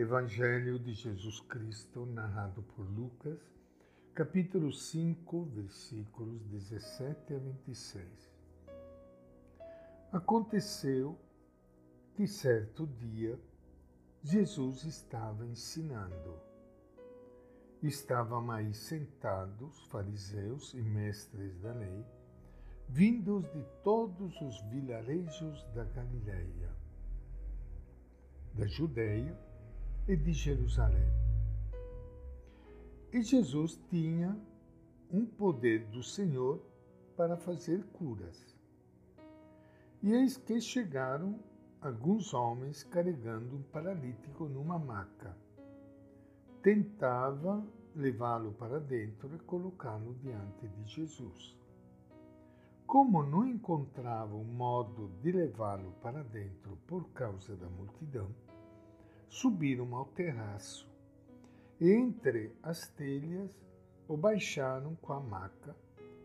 Evangelho de Jesus Cristo, narrado por Lucas, capítulo 5, versículos 17 a 26. Aconteceu que certo dia Jesus estava ensinando. Estavam aí sentados fariseus e mestres da lei, vindos de todos os vilarejos da Galileia, da Judéia e de Jerusalém. E Jesus tinha um poder do Senhor para fazer curas. E eis que chegaram alguns homens carregando um paralítico numa maca. Tentava levá-lo para dentro e colocá-lo diante de Jesus. Como não encontravam modo de levá-lo para dentro por causa da multidão, subiram ao terraço. Entre as telhas, o baixaram com a maca,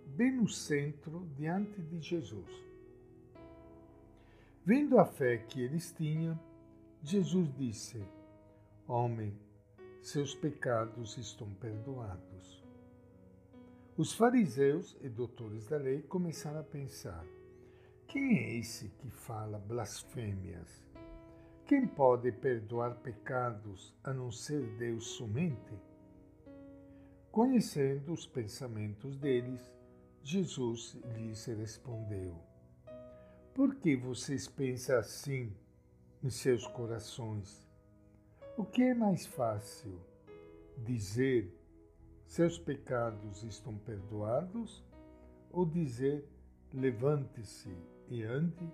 bem no centro, diante de Jesus. Vendo a fé que eles tinham, Jesus disse: Homem, seus pecados estão perdoados. Os fariseus e doutores da lei começaram a pensar: quem é esse que fala blasfêmias? Quem pode perdoar pecados a não ser Deus somente? Conhecendo os pensamentos deles, Jesus lhes respondeu: Por que vocês pensam assim em seus corações? O que é mais fácil? Dizer seus pecados estão perdoados ou dizer levante-se e ande?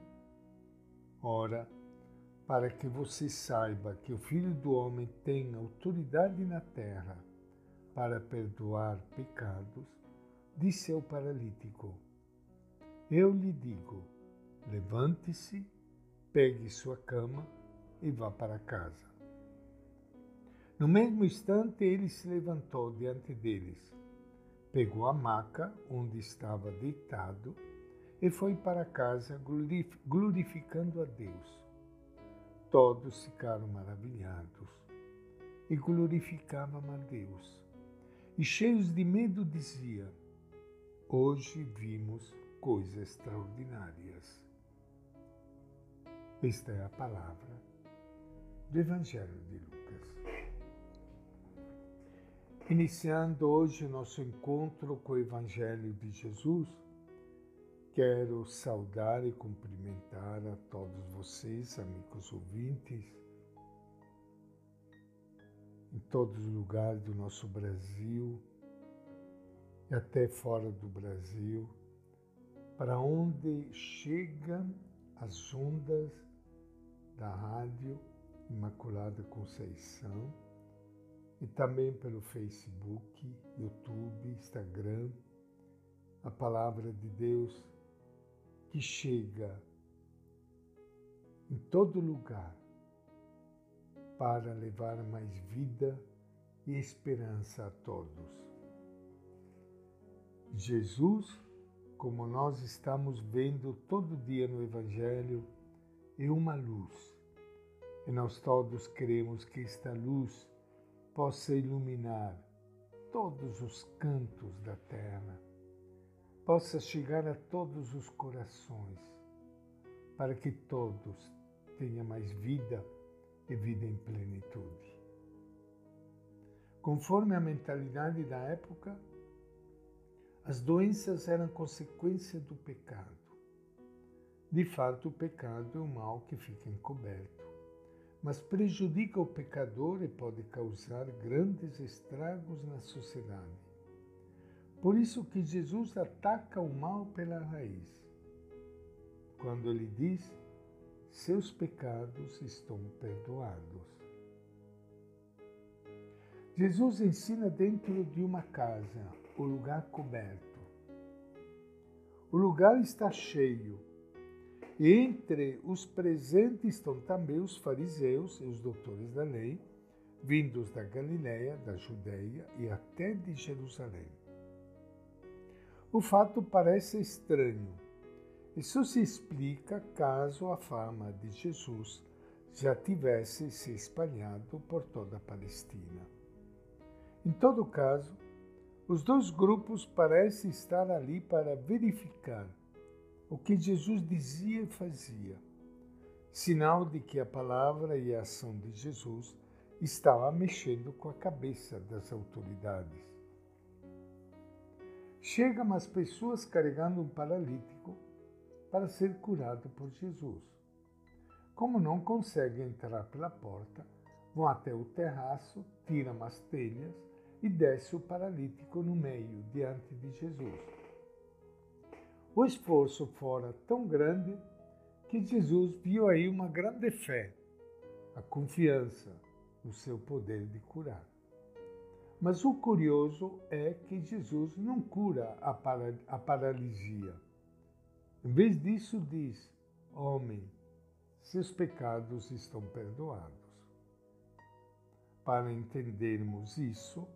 Ora, para que você saiba que o Filho do Homem tem autoridade na terra para perdoar pecados, disse ao paralítico: Eu lhe digo, levante-se, pegue sua cama e vá para casa. No mesmo instante, ele se levantou diante deles, pegou a maca onde estava deitado e foi para casa glorificando a Deus. Todos ficaram maravilhados e glorificavam a Deus. E cheios de medo dizia: Hoje vimos coisas extraordinárias. Esta é a palavra do Evangelho de Lucas. Iniciando hoje o nosso encontro com o Evangelho de Jesus, Quero saudar e cumprimentar a todos vocês, amigos ouvintes, em todos os lugares do nosso Brasil e até fora do Brasil, para onde chegam as ondas da Rádio Imaculada Conceição e também pelo Facebook, YouTube, Instagram, a Palavra de Deus que chega em todo lugar para levar mais vida e esperança a todos. Jesus, como nós estamos vendo todo dia no Evangelho, é uma luz. E nós todos queremos que esta luz possa iluminar todos os cantos da terra possa chegar a todos os corações, para que todos tenham mais vida e vida em plenitude. Conforme a mentalidade da época, as doenças eram consequência do pecado. De fato, o pecado é um mal que fica encoberto, mas prejudica o pecador e pode causar grandes estragos na sociedade por isso que Jesus ataca o mal pela raiz. Quando ele diz: seus pecados estão perdoados. Jesus ensina dentro de uma casa, o lugar coberto. O lugar está cheio. E entre os presentes estão também os fariseus e os doutores da lei, vindos da Galiléia, da Judéia e até de Jerusalém. O fato parece estranho. Isso se explica caso a fama de Jesus já tivesse se espalhado por toda a Palestina. Em todo caso, os dois grupos parecem estar ali para verificar o que Jesus dizia e fazia, sinal de que a palavra e a ação de Jesus estava mexendo com a cabeça das autoridades. Chegam umas pessoas carregando um paralítico para ser curado por Jesus. Como não conseguem entrar pela porta, vão até o terraço, tiram as telhas e desce o paralítico no meio, diante de Jesus. O esforço fora tão grande que Jesus viu aí uma grande fé, a confiança no seu poder de curar. Mas o curioso é que Jesus não cura a, para, a paralisia. Em vez disso, diz: Homem, seus pecados estão perdoados. Para entendermos isso,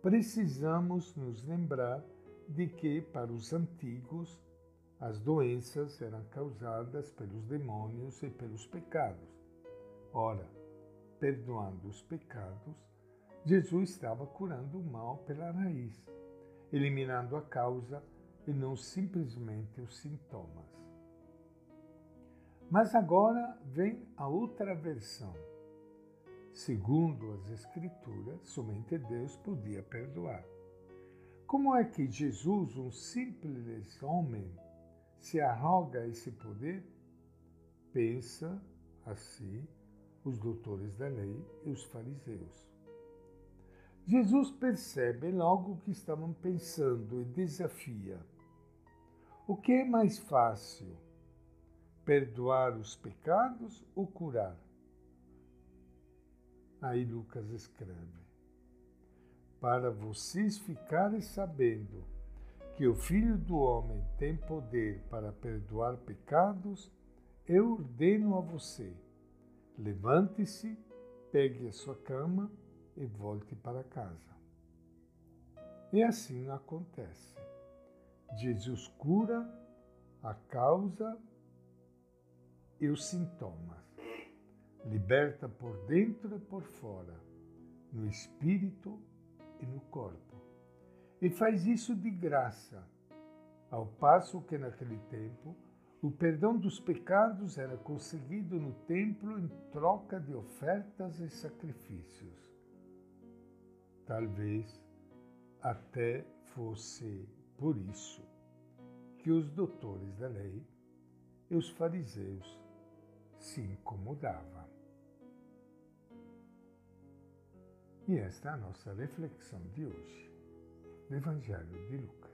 precisamos nos lembrar de que, para os antigos, as doenças eram causadas pelos demônios e pelos pecados. Ora, perdoando os pecados, Jesus estava curando o mal pela raiz, eliminando a causa e não simplesmente os sintomas. Mas agora vem a outra versão. Segundo as Escrituras, somente Deus podia perdoar. Como é que Jesus, um simples homem, se arroga esse poder? Pensa assim os doutores da lei e os fariseus. Jesus percebe logo o que estavam pensando e desafia. O que é mais fácil? Perdoar os pecados ou curar? Aí Lucas escreve: Para vocês ficarem sabendo que o Filho do Homem tem poder para perdoar pecados, eu ordeno a você: levante-se, pegue a sua cama e volte para casa. E assim acontece. Jesus cura a causa e os sintomas, liberta por dentro e por fora, no espírito e no corpo. E faz isso de graça, ao passo que naquele tempo o perdão dos pecados era conseguido no templo em troca de ofertas e sacrifícios. Talvez até fosse por isso que os doutores da lei e os fariseus se incomodavam. E esta é a nossa reflexão de hoje, do Evangelho de Lucas.